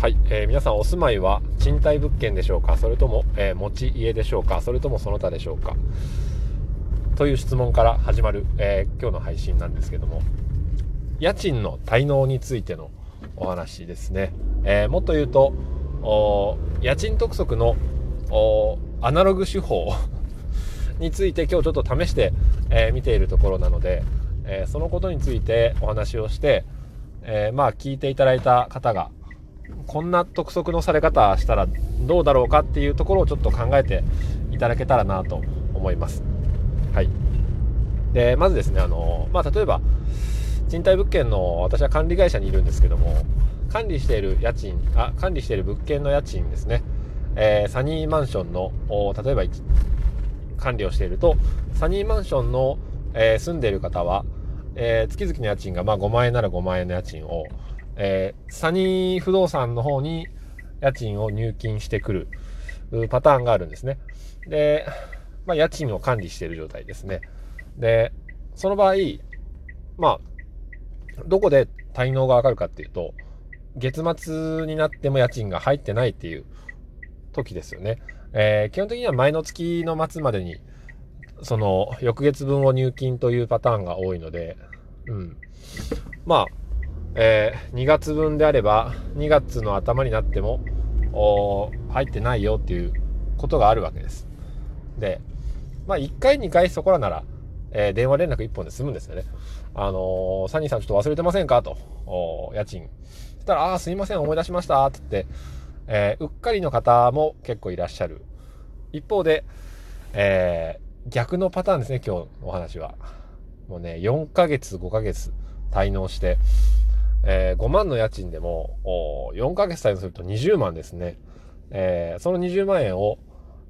はい、えー、皆さんお住まいは賃貸物件でしょうか？それとも、えー、持ち家でしょうか？それともその他でしょうか？という質問から始まる、えー、今日の配信なんですけども家賃の滞納についてのお話ですね、えもっと言うと家賃督促のアナログ手法 について今日ちょっと試して、え見ているところなので、えそのことについてお話をして、えまあ聞いていただいた方がこんな督促のされ方したらどうだろうかっていうところをちょっと考えていただけたらなと思います。はい。で、まずですね、あの、まあ、例えば、賃貸物件の私は管理会社にいるんですけども、管理している家賃、あ、管理している物件の家賃ですね、えー、サニーマンションの、例えば管理をしていると、サニーマンションの、えー、住んでいる方は、えー、月々の家賃がまあ5万円なら5万円の家賃を、えー、サニー不動産の方に家賃を入金してくるパターンがあるんですね。で、まあ、家賃を管理している状態ですね。で、その場合、まあ、どこで滞納がわかるかっていうと、月末になっても家賃が入ってないっていう時ですよね。えー、基本的には前の月の末までに、その翌月分を入金というパターンが多いので、うん。まあ、えー、2月分であれば2月の頭になっても入ってないよっていうことがあるわけです。で、まあ1回2回そこらなら、えー、電話連絡1本で済むんですよね。あのー、サニーさんちょっと忘れてませんか？と、家賃。そしたら、ああ、すいません、思い出しました、って言って、えー、うっかりの方も結構いらっしゃる。一方で、えー、逆のパターンですね、今日のお話は。もうね、4ヶ月、5ヶ月滞納して、えー、5万の家賃でも、4ヶ月滞納すると20万ですね。えー、その20万円を、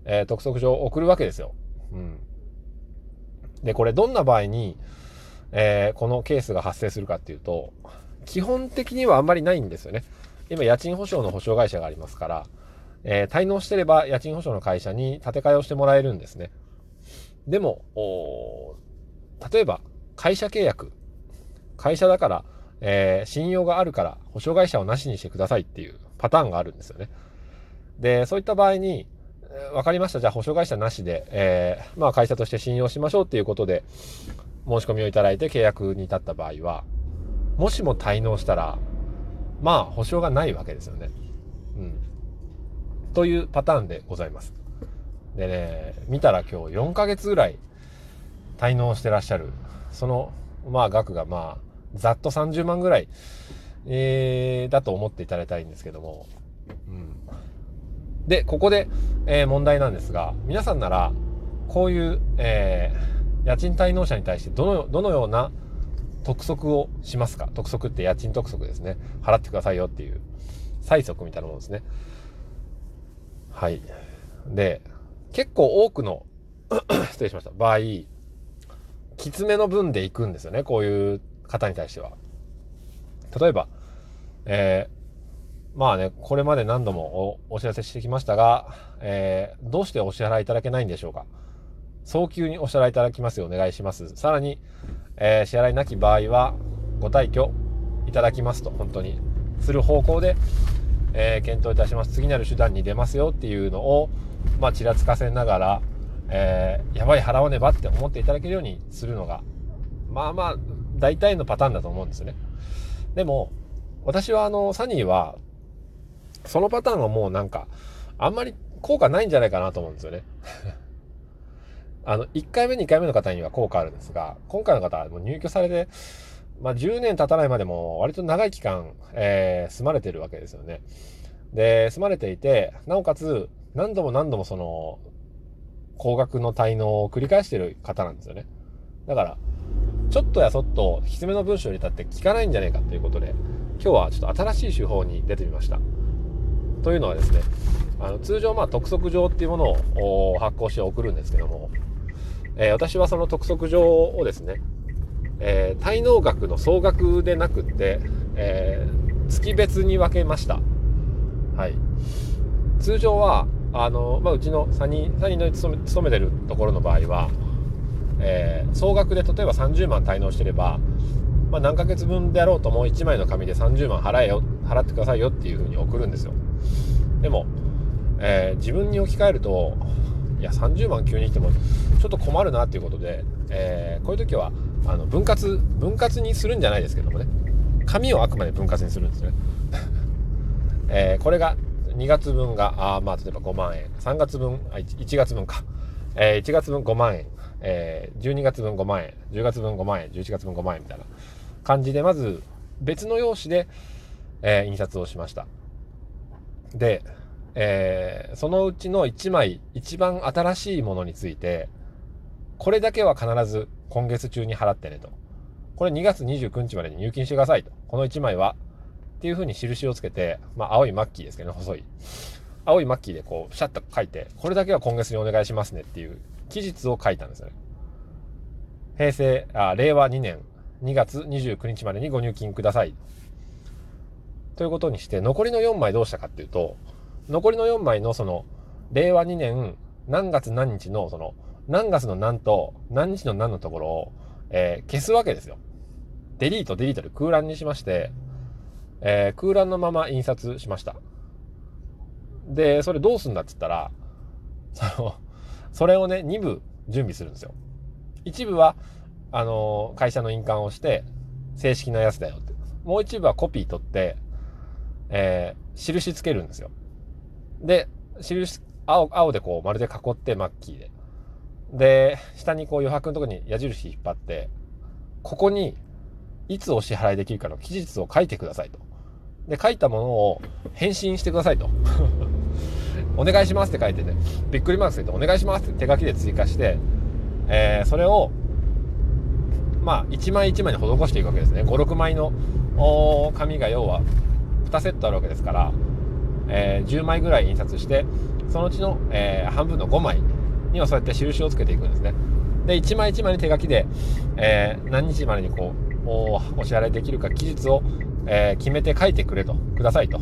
えー、督促状送るわけですよ。うん。で、これどんな場合に、えー、このケースが発生するかっていうと、基本的にはあんまりないんですよね。今、家賃保証の保証会社がありますから、えー、滞納してれば家賃保証の会社に建て替えをしてもらえるんですね。でも、例えば、会社契約。会社だから、えー、信用があるから保証会社をなしにしてくださいっていうパターンがあるんですよね。で、そういった場合に、分かりました。じゃあ保証会社なしで、えー、まあ会社として信用しましょうっていうことで申し込みをいただいて契約に至った場合は、もしも滞納したら、まあ保証がないわけですよね。うん。というパターンでございます。でね、見たら今日4ヶ月ぐらい滞納してらっしゃる、その、まあ額がまあざっと30万ぐらい、えー、だと思っていただきたいんですけども。うん、で、ここで、えー、問題なんですが、皆さんなら、こういう、えー、家賃滞納者に対してどの、どのような督促をしますか？督促って家賃督促ですね。払ってくださいよっていう、催促みたいなものですね。はい。で、結構多くの 失礼しました。場合、きつめの分で行くんですよね。こういう方に対しては。例えば、えー、まあね、これまで何度もお知らせしてきましたが、えー、どうしてお支払いいただけないんでしょうか早急にお支払いいただきますようお願いします。さらに、えー、支払いなき場合は、ご退去いただきますと、本当に、する方向で、えー、検討いたします。次なる手段に出ますよっていうのを、まあ、ちらつかせながら、えー、やばい払わねばって思っていただけるようにするのが、まあまあ、大体のパターンだと思うんですよね。でも、私はあの、サニーは、そのパターンはもうなんか、あんまり効果ないんじゃないかなと思うんですよね。あの、1回目、2回目の方には効果あるんですが、今回の方はもう入居されて、まあ、10年経たないまでも割と長い期間、えー、住まれてるわけですよね。で、住まれていて、なおかつ、何度も何度もその、高額の滞納を繰り返してる方なんですよね。だから、ちょっとやそっときつめの文章に立って聞かないんじゃねえかということで、今日はちょっと新しい手法に出てみました。というのはですね、あの通常まあ督促状っていうものを発行して送るんですけども、えー、私はその督促状をですね、えー、滞納額の総額でなくって、えー、月別に分けました。はい。通常は、あの、まあ、うちの3人、3人の勤め勤めてるところの場合は、えー、総額で例えば30万滞納してればまあ、何ヶ月分であろうとも1枚の紙で30万払えよ払ってくださいよっていうふうに送るんですよ。でも、えー、自分に置き換えるといや30万急に来てもちょっと困るなっていうことで、えー、こういう時はあの分割分割にするんじゃないですけどもね紙をあくまで分割にするんですね、えー、これが2月分があまあ例えば5万円。3月分あ 1, 月分か、えー、1月分5万円、えー、12月分5万円10月分5万円11月分5万円みたいな感じでまず別の用紙で、えー、印刷をしました。でえー、そのうちの1枚一番新しいものについてこれだけは必ず今月中に払ってねと。これ2月29日までに入金してくださいと。この1枚は。っていうふうに印をつけて、まあ、青いマッキーですけどね細い。青いマッキーでこうシャッと書いてこれだけは今月にお願いしますねっていう期日を書いたんですよね平成あ令和2年2月29日までにご入金くださいということにして残りの4枚どうしたかっていうと残りの4枚のその、令和2年何月何日のその、何月の何と何日の何のところを、えー、消すわけですよ。デリート、デリートで空欄にしまして、えー、空欄のまま印刷しました。で、それどうすんだっつったら、その、それをね、2部準備するんですよ。一部は、あの、会社の印鑑をして、正式なやつだよって。もう一部はコピー取って、えー、印つけるんですよ。で、印、青、青でこう、丸で囲ってマッキーで。で、下にこう余白のとこに矢印引っ張って、ここに、いつお支払いできるかの期日を書いてくださいと。で、書いたものを返信してくださいと。お願いしますって書いてね、びっくりマークつけて、お願いしますって手書きで追加して、えー、それを、まあ、1枚1枚に施していくわけですね。5、6枚の紙が要は2セットあるわけですから、えー、10枚ぐらい印刷してそのうちの、えー、半分の5枚にはそうやって印をつけていくんですねで1枚1枚に手書きで、えー、何日までにこうおお支払いできるか期日を、え決めて書いてくれとくださいと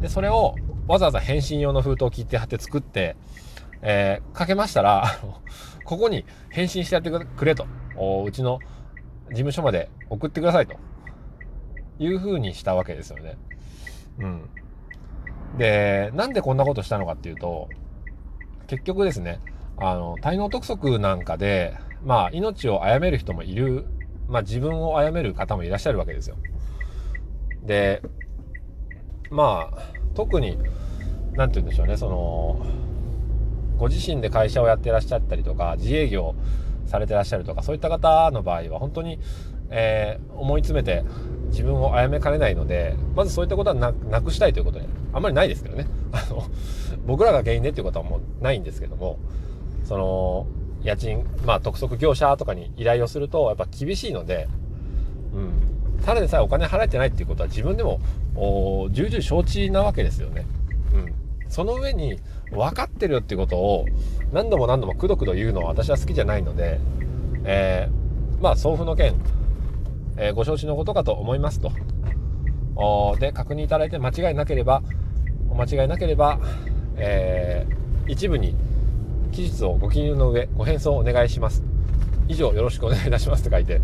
でそれをわざわざ返信用の封筒を切って貼って作って、えかけましたらここに返信してやってくれとうちの事務所まで送ってくださいというふうにしたわけですよね。うん。で、なんでこんなことしたのかっていうと、結局ですね、あの、体能督促なんかで、まあ、命を殺める人もいる、まあ、自分を殺める方もいらっしゃるわけですよ。で、まあ、特に、なんて言うんでしょうね、その、ご自身で会社をやってらっしゃったりとか、自営業されてらっしゃるとか、そういった方の場合は、本当に、えー、思い詰めて、自分を殺めかねないので、まずそういったことはなくしたいということで、あんまりないですけどね。あの、僕らが原因でっていうことはもうないんですけども、その、家賃、まあ、督促業者とかに依頼をすると、やっぱ厳しいので、うん。ただでさえお金払えてないっていうことは自分でも、重々承知なわけですよね。うん。その上に、分かってるよっていうことを、何度も何度もくどくど言うのは私は好きじゃないので、えー、まあ、送付の件、えー、ご承知のことかと思いますと。で、確認いただいて間違いなければ、お間違いなければ、えー、一部に期日をご記入の上、ご返送お願いします。以上よろしくお願いいたしますって書いて、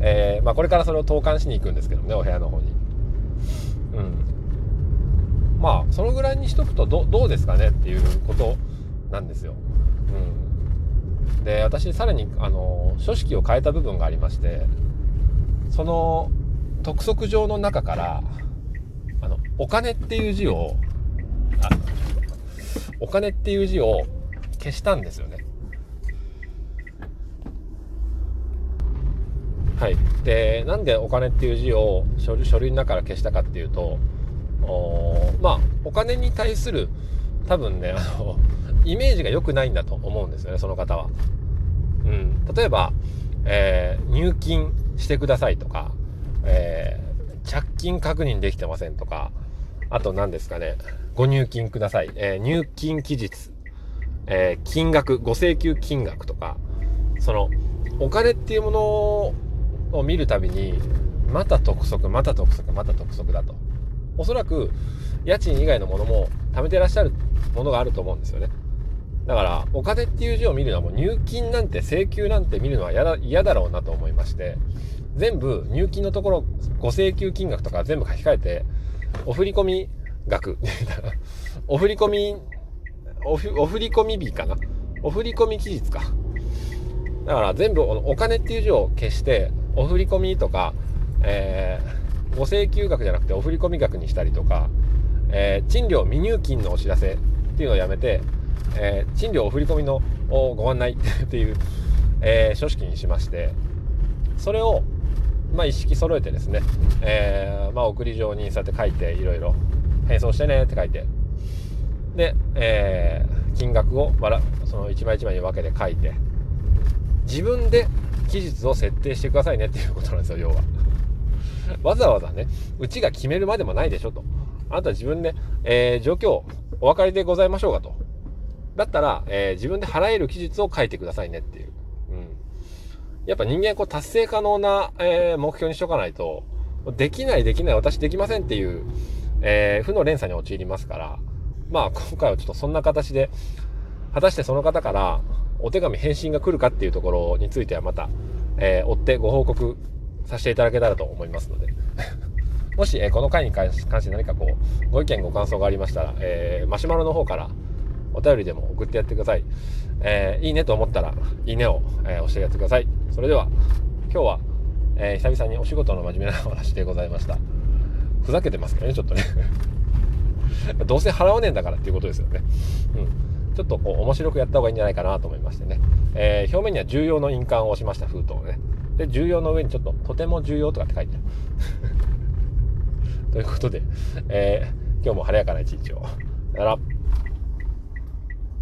えー、まあ、これからそれを投函しに行くんですけどね、お部屋の方に。うん。まあ、そのぐらいにしとくとどどうですかねっていうことなんですよ。うん。で、私、さらに、あの、書式を変えた部分がありまして、その督促状の中からあのお金っていう字をあお金っていう字を消したんですよね。はい、でなんでお金っていう字を書類の中から消したかっていうとおまあお金に対する多分ねあのイメージが良くないんだと思うんですよねその方は。うん、例えば、えー、入金してくださいとか、えー、着金確認できてませんとか、あと何ですかね、ご入金ください。えー、入金期日、え、金額、ご請求金額とか、その、お金っていうものを見るたびに、また督促、また督促、また督促だと。おそらく、家賃以外のものも貯めてらっしゃるものがあると思うんですよね。だから、お金っていう字を見るのはもう入金なんて請求なんて見るのは嫌だ嫌だろうなと思いまして、全部入金のところご請求金額とか全部書き換えてお振込額 お振込おふお振込日かな？お振込期日かだから全部お金っていう字を消してお振り込みとか、えー、ご請求額じゃなくてお振り込み額にしたりとか、えー、賃料未入金のお知らせっていうのをやめて、えー、賃料お振り込みのご案内 っていう、え書式にしましてそれをまあ、一式揃えてですね、えー、まあ、送り状にそうやって書いていろいろ返送してねって書いてで、えー、金額をばらその一枚一枚に分けて書いて自分で期日を設定してくださいねっていうことなんですよ要は。わざわざねうちが決めるまでもないでしょと。あなた自分で、えー、状況お分かりでございましょうかと。だったら、えー、自分で払える期日を書いてくださいねっていう。うん。やっぱ人間こう達成可能な、えー、目標にしとかないと、できないできない私できませんっていう、え、負の連鎖に陥りますから、まあ今回はちょっとそんな形で、果たしてその方からお手紙返信が来るかっていうところについてはまた、えー、追ってご報告させていただけたらと思いますので。もし、えー、この回に関して何かこう、ご意見ご感想がありましたら、えー、マシュマロの方からお便りでも送ってやってください。え、いいねと思ったら、いいねを、えー、押してやってください。それでは今日は、え、久々にお仕事の真面目な話でございました。ふざけてますけどねちょっとね。どうせ払わねえんだからっていうことですよね。うん。ちょっとこう面白くやった方がいいんじゃないかなと思いましてね、えー、表面には重要の印鑑を押しました封筒をね。で重要の上にちょっととても重要とかって書いてある。ということで、えー、今日も晴れやかな一日を。なら。